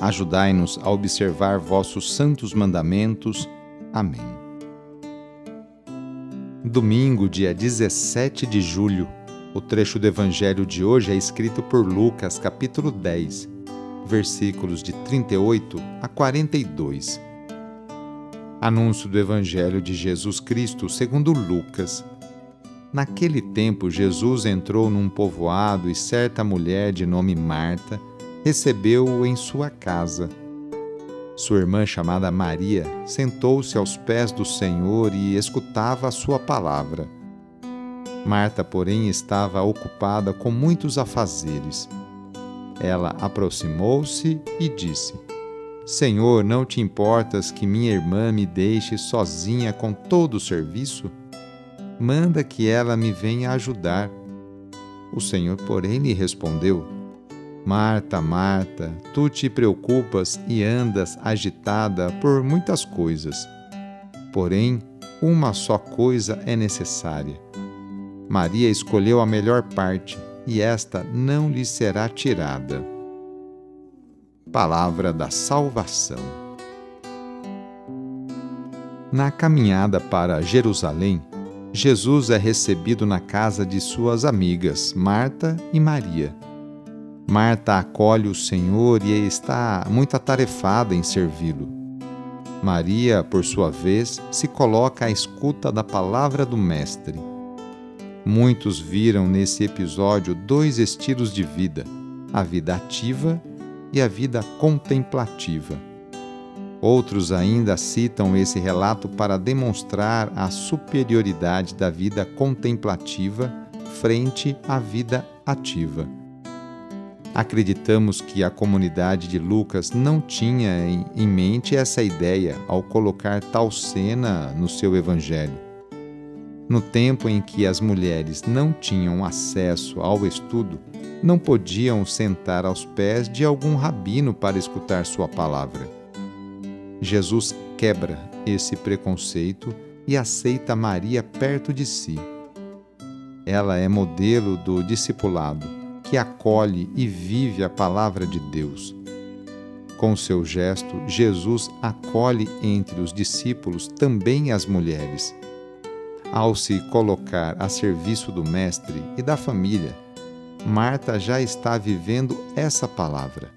Ajudai-nos a observar vossos santos mandamentos. Amém. Domingo, dia 17 de julho. O trecho do evangelho de hoje é escrito por Lucas, capítulo 10, versículos de 38 a 42. Anúncio do evangelho de Jesus Cristo, segundo Lucas. Naquele tempo, Jesus entrou num povoado e certa mulher de nome Marta recebeu-o em sua casa. Sua irmã, chamada Maria, sentou-se aos pés do Senhor e escutava a sua palavra. Marta, porém, estava ocupada com muitos afazeres. Ela aproximou-se e disse: Senhor, não te importas que minha irmã me deixe sozinha com todo o serviço? Manda que ela me venha ajudar. O Senhor, porém, lhe respondeu: Marta, Marta, tu te preocupas e andas agitada por muitas coisas. Porém, uma só coisa é necessária. Maria escolheu a melhor parte, e esta não lhe será tirada. Palavra da Salvação. Na caminhada para Jerusalém, Jesus é recebido na casa de suas amigas Marta e Maria Marta acolhe o Senhor e está muito atarefada em servi-lo. Maria, por sua vez, se coloca à escuta da palavra do Mestre. Muitos viram nesse episódio dois estilos de vida, a vida ativa e a vida contemplativa. Outros ainda citam esse relato para demonstrar a superioridade da vida contemplativa frente à vida ativa. Acreditamos que a comunidade de Lucas não tinha em mente essa ideia ao colocar tal cena no seu evangelho. No tempo em que as mulheres não tinham acesso ao estudo, não podiam sentar aos pés de algum rabino para escutar sua palavra. Jesus quebra esse preconceito e aceita Maria perto de si. Ela é modelo do discipulado que acolhe e vive a palavra de Deus. Com seu gesto, Jesus acolhe entre os discípulos também as mulheres. Ao se colocar a serviço do Mestre e da família, Marta já está vivendo essa palavra.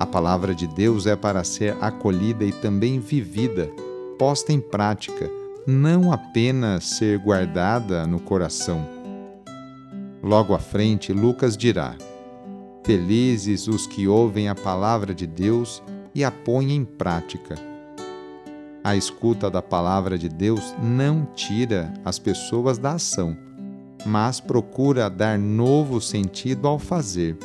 A palavra de Deus é para ser acolhida e também vivida, posta em prática, não apenas ser guardada no coração Logo à frente, Lucas dirá: Felizes os que ouvem a palavra de Deus e a põem em prática. A escuta da palavra de Deus não tira as pessoas da ação, mas procura dar novo sentido ao fazer.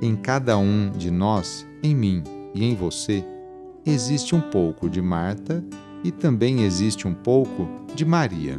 Em cada um de nós, em mim e em você, existe um pouco de Marta e também existe um pouco de Maria.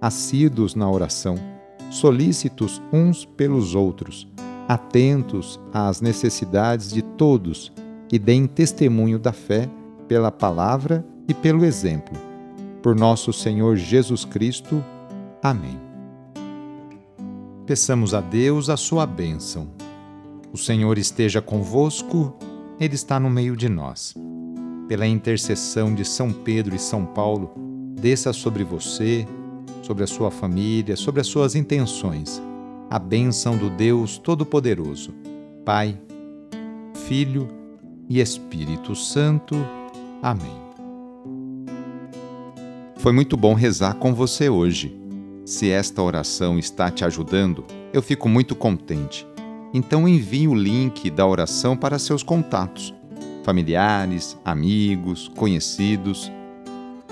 assíduos na oração, solícitos uns pelos outros, atentos às necessidades de todos e deem testemunho da fé pela palavra e pelo exemplo. Por nosso Senhor Jesus Cristo. Amém. Peçamos a Deus a sua bênção. O Senhor esteja convosco, Ele está no meio de nós. Pela intercessão de São Pedro e São Paulo, desça sobre você, sobre a sua família, sobre as suas intenções, a bênção do Deus Todo-Poderoso, Pai, Filho e Espírito Santo. Amém. Foi muito bom rezar com você hoje. Se esta oração está te ajudando, eu fico muito contente. Então envie o link da oração para seus contatos, familiares, amigos, conhecidos.